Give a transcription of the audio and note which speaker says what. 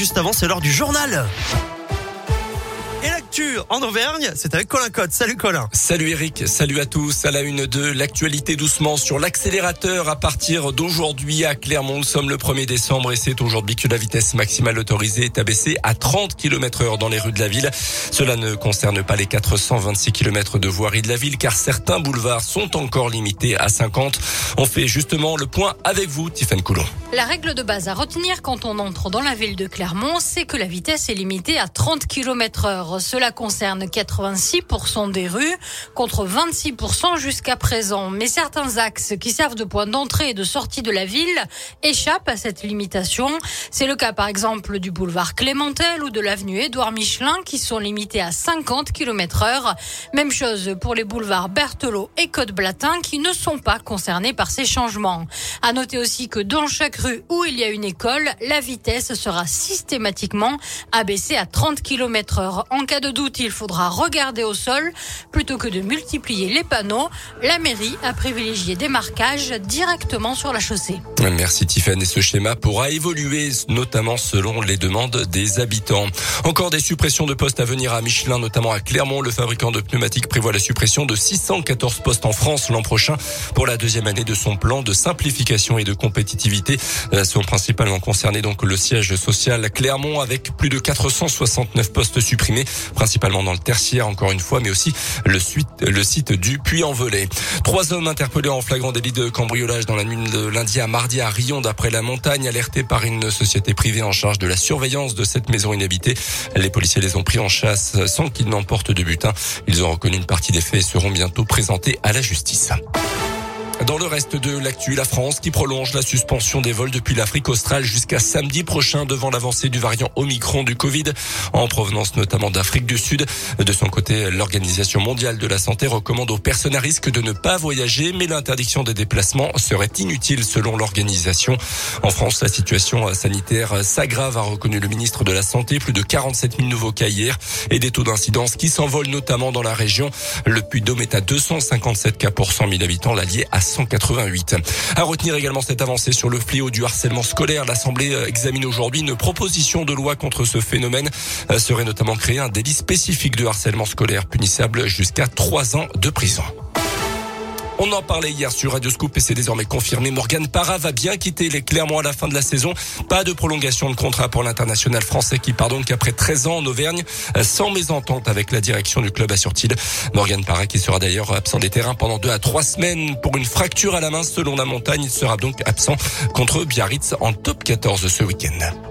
Speaker 1: Juste avant, c'est l'heure du journal. Et l'actu en Auvergne, c'est avec Colin Cotte. Salut Colin.
Speaker 2: Salut Eric, salut à tous. À la une de l'actualité doucement sur l'accélérateur à partir d'aujourd'hui à Clermont. Nous sommes le 1er décembre et c'est aujourd'hui que la vitesse maximale autorisée est abaissée à 30 km heure dans les rues de la ville. Cela ne concerne pas les 426 km de voirie de la ville car certains boulevards sont encore limités à 50. On fait justement le point avec vous, Tiffany Coulon.
Speaker 3: La règle de base à retenir quand on entre dans la ville de Clermont, c'est que la vitesse est limitée à 30 km heure. Cela concerne 86% des rues contre 26% jusqu'à présent. Mais certains axes qui servent de point d'entrée et de sortie de la ville échappent à cette limitation. C'est le cas par exemple du boulevard Clémentel ou de l'avenue Édouard Michelin qui sont limités à 50 km heure. Même chose pour les boulevards Berthelot et Côte-Blatin qui ne sont pas concernés par ces changements. À noter aussi que dans chaque rue où il y a une école, la vitesse sera systématiquement abaissée à 30 km heure. En cas de doute, il faudra regarder au sol plutôt que de multiplier les panneaux. La mairie a privilégié des marquages directement sur la chaussée.
Speaker 2: Merci Tiffany. Et ce schéma pourra évoluer notamment selon les demandes des habitants. Encore des suppressions de postes à venir à Michelin, notamment à Clermont. Le fabricant de pneumatiques prévoit la suppression de 614 postes en France l'an prochain pour la deuxième année de son plan de simplification et de compétitivité. Sont principalement concernés donc le siège social Clermont avec plus de 469 postes supprimés principalement dans le tertiaire encore une fois, mais aussi le site du Puy-en-Velay. Trois hommes interpellés en flagrant délit de cambriolage dans la nuit de lundi à mardi à Rion d'après la montagne, alertés par une société privée en charge de la surveillance de cette maison inhabitée. Les policiers les ont pris en chasse sans qu'ils n'emportent de butin. Ils ont reconnu une partie des faits et seront bientôt présentés à la justice. Dans le reste de l'actu, la France qui prolonge la suspension des vols depuis l'Afrique australe jusqu'à samedi prochain devant l'avancée du variant Omicron du Covid en provenance notamment d'Afrique du Sud. De son côté, l'Organisation mondiale de la santé recommande aux personnes à risque de ne pas voyager, mais l'interdiction des déplacements serait inutile selon l'organisation. En France, la situation sanitaire s'aggrave, a reconnu le ministre de la Santé. Plus de 47 000 nouveaux cas hier et des taux d'incidence qui s'envolent notamment dans la région. Le Puy-Dôme est à 257 cas pour 100 000 habitants, l'Allier à 188. À retenir également cette avancée sur le fléau du harcèlement scolaire. L'Assemblée examine aujourd'hui une proposition de loi contre ce phénomène. Euh, serait notamment créé un délit spécifique de harcèlement scolaire punissable jusqu'à trois ans de prison. On en parlait hier sur Radio Scoop et c'est désormais confirmé. Morgan Parra va bien quitter les Clermont à la fin de la saison. Pas de prolongation de contrat pour l'international français qui part donc après 13 ans en Auvergne sans mésentente avec la direction du club à Surtil. Morgan Parra qui sera d'ailleurs absent des terrains pendant deux à trois semaines pour une fracture à la main selon la montagne. Il sera donc absent contre Biarritz en top 14 ce week-end.